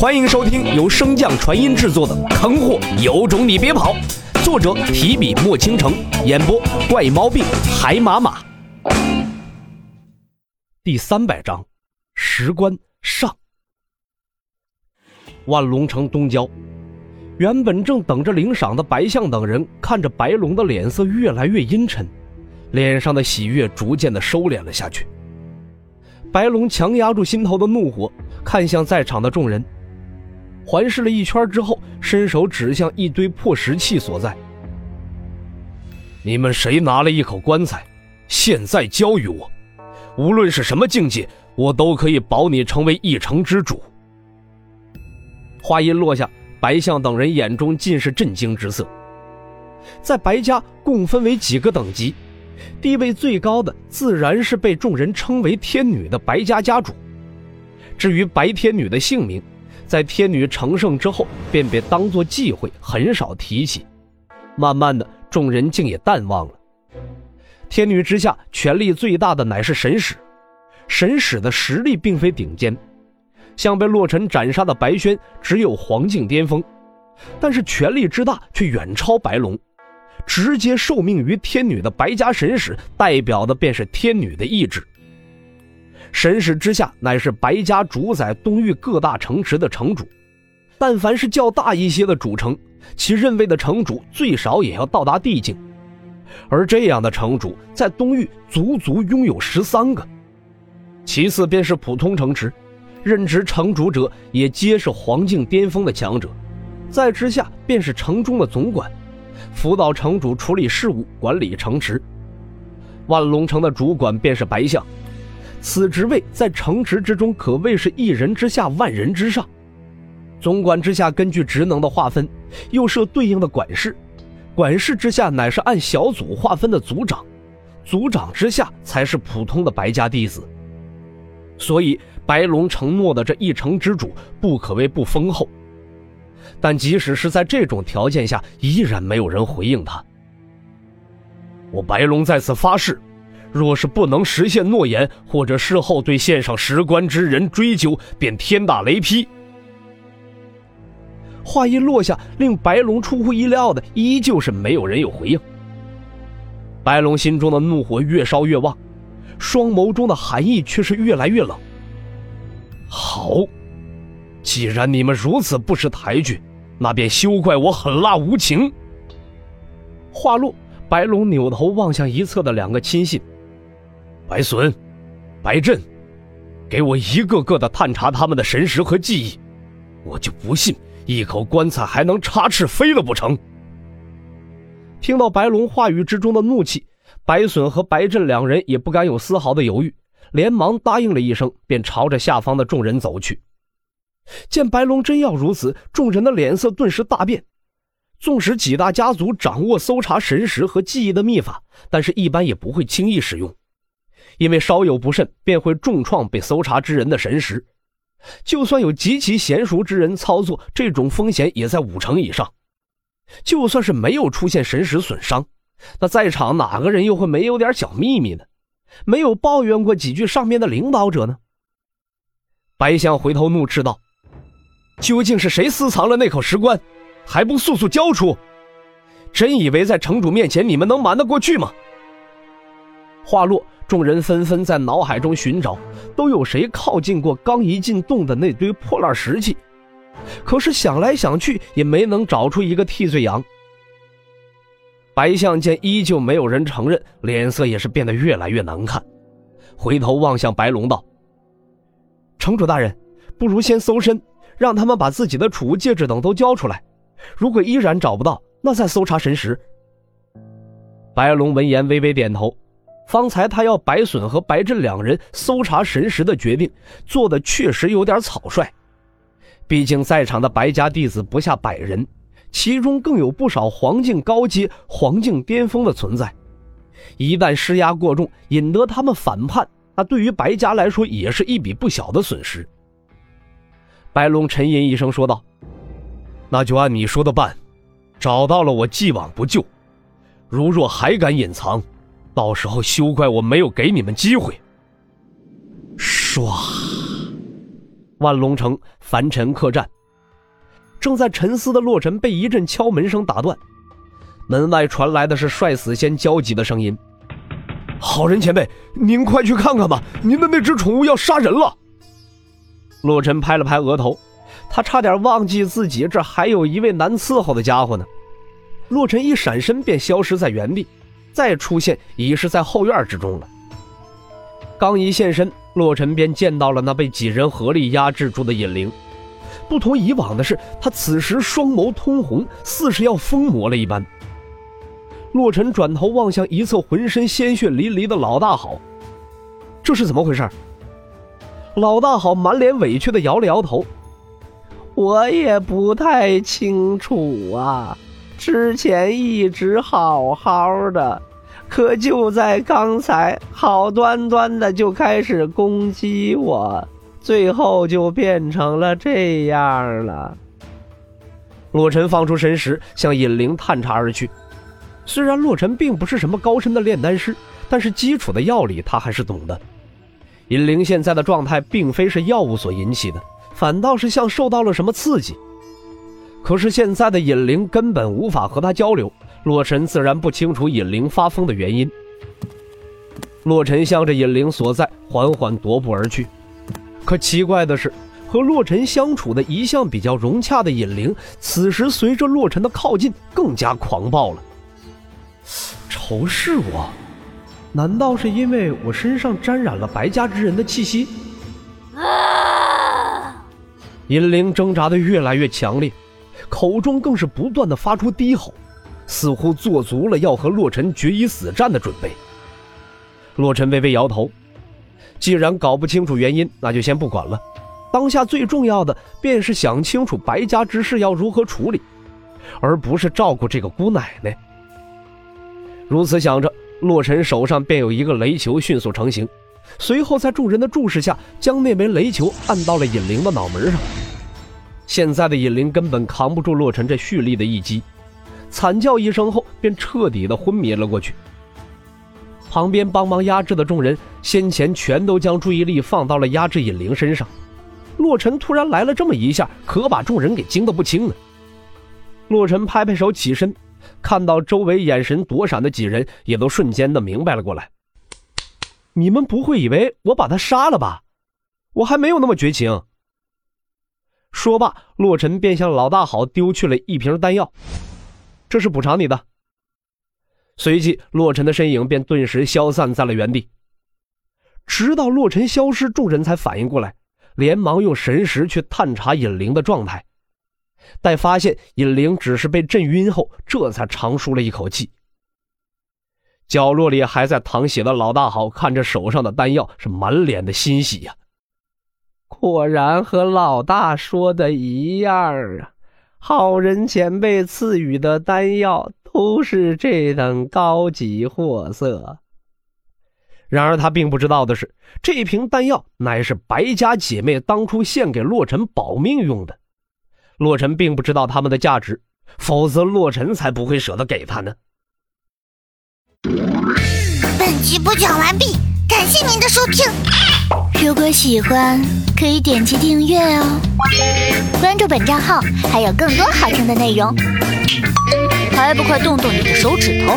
欢迎收听由升降传音制作的《坑货有种你别跑》，作者提笔墨倾城，演播怪猫病海马马。第三百章，石棺上。万龙城东郊，原本正等着领赏的白象等人，看着白龙的脸色越来越阴沉，脸上的喜悦逐渐的收敛了下去。白龙强压住心头的怒火，看向在场的众人。环视了一圈之后，伸手指向一堆破石器所在。你们谁拿了一口棺材？现在交于我，无论是什么境界，我都可以保你成为一城之主。话音落下，白象等人眼中尽是震惊之色。在白家，共分为几个等级，地位最高的自然是被众人称为天女的白家家主。至于白天女的姓名，在天女成圣之后，便被当作忌讳，很少提起。慢慢的，众人竟也淡忘了。天女之下，权力最大的乃是神使。神使的实力并非顶尖，像被洛尘斩杀的白轩，只有黄境巅峰，但是权力之大却远超白龙。直接受命于天女的白家神使，代表的便是天女的意志。神使之下，乃是白家主宰东域各大城池的城主。但凡是较大一些的主城，其任位的城主最少也要到达帝境。而这样的城主，在东域足足拥有十三个。其次便是普通城池，任职城主者也皆是黄境巅峰的强者。再之下便是城中的总管，辅导城主处理事务，管理城池。万龙城的主管便是白象。此职位在城池之中可谓是一人之下，万人之上。总管之下，根据职能的划分，又设对应的管事；管事之下，乃是按小组划分的组长；组长之下，才是普通的白家弟子。所以，白龙承诺的这一城之主，不可谓不丰厚。但即使是在这种条件下，依然没有人回应他。我白龙在此发誓。若是不能实现诺言，或者事后对献上石棺之人追究，便天打雷劈。话音落下，令白龙出乎意料的，依旧是没有人有回应。白龙心中的怒火越烧越旺，双眸中的寒意却是越来越冷。好，既然你们如此不识抬举，那便休怪我狠辣无情。话落，白龙扭头望向一侧的两个亲信。白隼、白振，给我一个个的探查他们的神识和记忆，我就不信一口棺材还能插翅飞了不成？听到白龙话语之中的怒气，白隼和白振两人也不敢有丝毫的犹豫，连忙答应了一声，便朝着下方的众人走去。见白龙真要如此，众人的脸色顿时大变。纵使几大家族掌握搜查神识和记忆的秘法，但是一般也不会轻易使用。因为稍有不慎，便会重创被搜查之人的神识。就算有极其娴熟之人操作，这种风险也在五成以上。就算是没有出现神识损伤，那在场哪个人又会没有点小秘密呢？没有抱怨过几句上面的领导者呢？白象回头怒斥道：“究竟是谁私藏了那口石棺？还不速速交出！真以为在城主面前你们能瞒得过去吗？”话落。众人纷纷在脑海中寻找，都有谁靠近过刚一进洞的那堆破烂石器？可是想来想去，也没能找出一个替罪羊。白象见依旧没有人承认，脸色也是变得越来越难看，回头望向白龙道：“城主大人，不如先搜身，让他们把自己的储物戒指等都交出来。如果依然找不到，那再搜查神石。”白龙闻言微微点头。方才他要白隼和白振两人搜查神识的决定，做的确实有点草率。毕竟在场的白家弟子不下百人，其中更有不少黄境高阶、黄境巅峰的存在。一旦施压过重，引得他们反叛，那对于白家来说也是一笔不小的损失。白龙沉吟一声说道：“那就按你说的办，找到了我既往不咎。如若还敢隐藏。”到时候休怪我没有给你们机会。唰，万龙城凡尘客栈。正在沉思的洛尘被一阵敲门声打断，门外传来的是帅死仙焦急的声音：“好人前辈，您快去看看吧，您的那只宠物要杀人了。”洛尘拍了拍额头，他差点忘记自己这还有一位难伺候的家伙呢。洛尘一闪身便消失在原地，再出现已是在后院之中了。刚一现身，洛尘便见到了那被几人合力压制住的尹灵。不同以往的是，他此时双眸通红，似是要疯魔了一般。洛尘转头望向一侧浑身鲜血淋漓的老大好，这是怎么回事？老大好满脸委屈的摇了摇头，我也不太清楚啊，之前一直好好的。可就在刚才，好端端的就开始攻击我，最后就变成了这样了。洛尘放出神识，向尹灵探查而去。虽然洛尘并不是什么高深的炼丹师，但是基础的药理他还是懂的。尹灵现在的状态并非是药物所引起的，反倒是像受到了什么刺激。可是现在的尹灵根本无法和他交流。洛尘自然不清楚尹灵发疯的原因。洛尘向着尹灵所在缓缓踱步而去，可奇怪的是，和洛尘相处的一向比较融洽的尹灵，此时随着洛尘的靠近，更加狂暴了。仇视我？难道是因为我身上沾染了白家之人的气息？啊！尹灵挣扎的越来越强烈，口中更是不断的发出低吼。似乎做足了要和洛尘决一死战的准备。洛尘微微摇头，既然搞不清楚原因，那就先不管了。当下最重要的便是想清楚白家之事要如何处理，而不是照顾这个姑奶奶。如此想着，洛尘手上便有一个雷球迅速成型，随后在众人的注视下，将那枚雷球按到了尹玲的脑门上。现在的尹灵根本扛不住洛尘这蓄力的一击。惨叫一声后，便彻底的昏迷了过去。旁边帮忙压制的众人，先前全都将注意力放到了压制尹灵身上。洛尘突然来了这么一下，可把众人给惊得不轻呢。洛尘拍拍手起身，看到周围眼神躲闪的几人，也都瞬间的明白了过来。你们不会以为我把他杀了吧？我还没有那么绝情。说罢，洛尘便向老大好丢去了一瓶丹药。这是补偿你的。随即，洛尘的身影便顿时消散在了原地。直到洛尘消失，众人才反应过来，连忙用神识去探查尹灵的状态。待发现尹灵只是被震晕后，这才长舒了一口气。角落里还在淌血的老大好看着手上的丹药，是满脸的欣喜呀。果然和老大说的一样啊。好人前辈赐予的丹药都是这等高级货色。然而他并不知道的是，这瓶丹药乃是白家姐妹当初献给洛尘保命用的。洛尘并不知道他们的价值，否则洛尘才不会舍得给他呢。本集播讲完毕，感谢您的收听。如果喜欢，可以点击订阅哦，关注本账号还有更多好听的内容，还不快动动你的手指头！